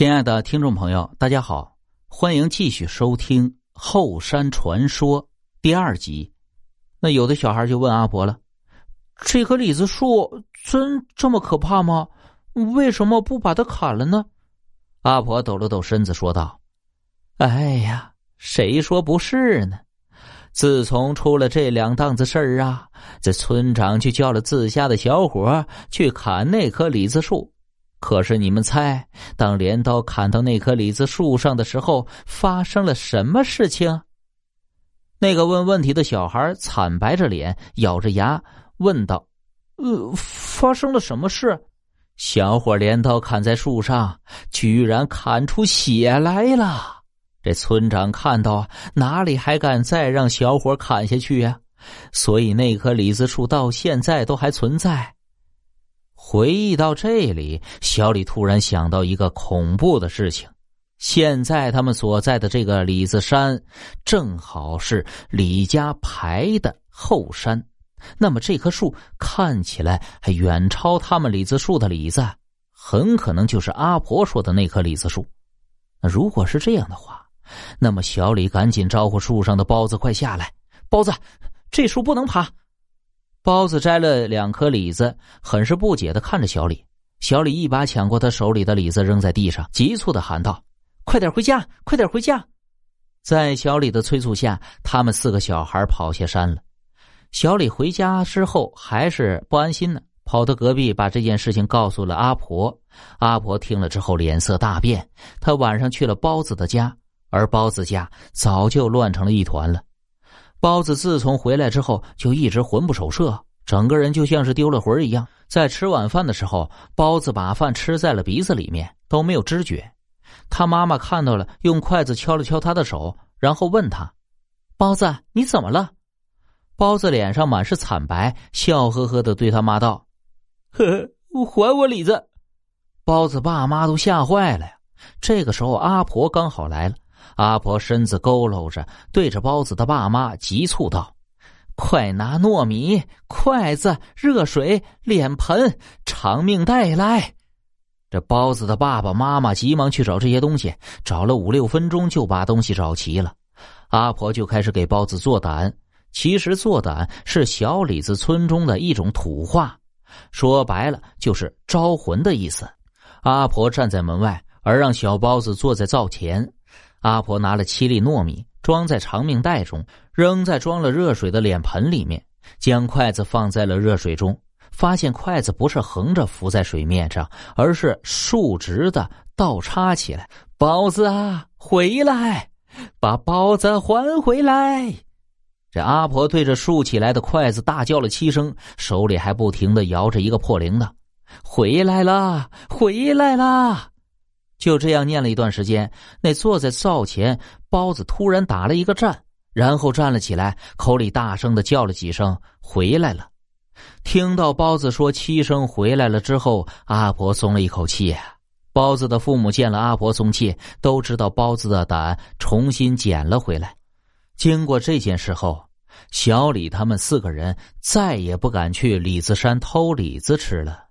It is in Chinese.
亲爱的听众朋友，大家好，欢迎继续收听《后山传说》第二集。那有的小孩就问阿婆了：“这棵李子树真这么可怕吗？为什么不把它砍了呢？”阿婆抖了抖身子说道：“哎呀，谁说不是呢？自从出了这两档子事儿啊，这村长就叫了自家的小伙去砍那棵李子树。”可是你们猜，当镰刀砍到那棵李子树上的时候，发生了什么事情？那个问问题的小孩惨白着脸，咬着牙问道：“呃，发生了什么事？”小伙镰刀砍在树上，居然砍出血来了。这村长看到，哪里还敢再让小伙砍下去呀？所以那棵李子树到现在都还存在。回忆到这里，小李突然想到一个恐怖的事情：现在他们所在的这个李子山，正好是李家牌的后山。那么这棵树看起来还远超他们李子树的李子，很可能就是阿婆说的那棵李子树。那如果是这样的话，那么小李赶紧招呼树上的包子快下来。包子，这树不能爬。包子摘了两颗李子，很是不解的看着小李。小李一把抢过他手里的李子，扔在地上，急促的喊道：“快点回家，快点回家！”在小李的催促下，他们四个小孩跑下山了。小李回家之后还是不安心呢，跑到隔壁把这件事情告诉了阿婆。阿婆听了之后脸色大变，他晚上去了包子的家，而包子家早就乱成了一团了。包子自从回来之后，就一直魂不守舍，整个人就像是丢了魂一样。在吃晚饭的时候，包子把饭吃在了鼻子里面，都没有知觉。他妈妈看到了，用筷子敲了敲他的手，然后问他：“包子，你怎么了？”包子脸上满是惨白，笑呵呵的对他妈道：“呵呵，还我李子！”包子爸妈都吓坏了呀。这个时候，阿婆刚好来了。阿婆身子佝偻着，对着包子的爸妈急促道：“快拿糯米、筷子、热水、脸盆、长命带来！”这包子的爸爸妈妈急忙去找这些东西，找了五六分钟就把东西找齐了。阿婆就开始给包子做胆。其实做胆是小李子村中的一种土话，说白了就是招魂的意思。阿婆站在门外，而让小包子坐在灶前。阿婆拿了七粒糯米，装在长命袋中，扔在装了热水的脸盆里面，将筷子放在了热水中，发现筷子不是横着浮在水面上，而是竖直的倒插起来。包子啊，回来，把包子还回来！这阿婆对着竖起来的筷子大叫了七声，手里还不停的摇着一个破铃铛：“回来啦，回来啦！”就这样念了一段时间，那坐在灶前包子突然打了一个颤，然后站了起来，口里大声的叫了几声“回来了”。听到包子说七声“回来了”之后，阿婆松了一口气。包子的父母见了阿婆松气，都知道包子的胆重新捡了回来。经过这件事后，小李他们四个人再也不敢去李子山偷李子吃了。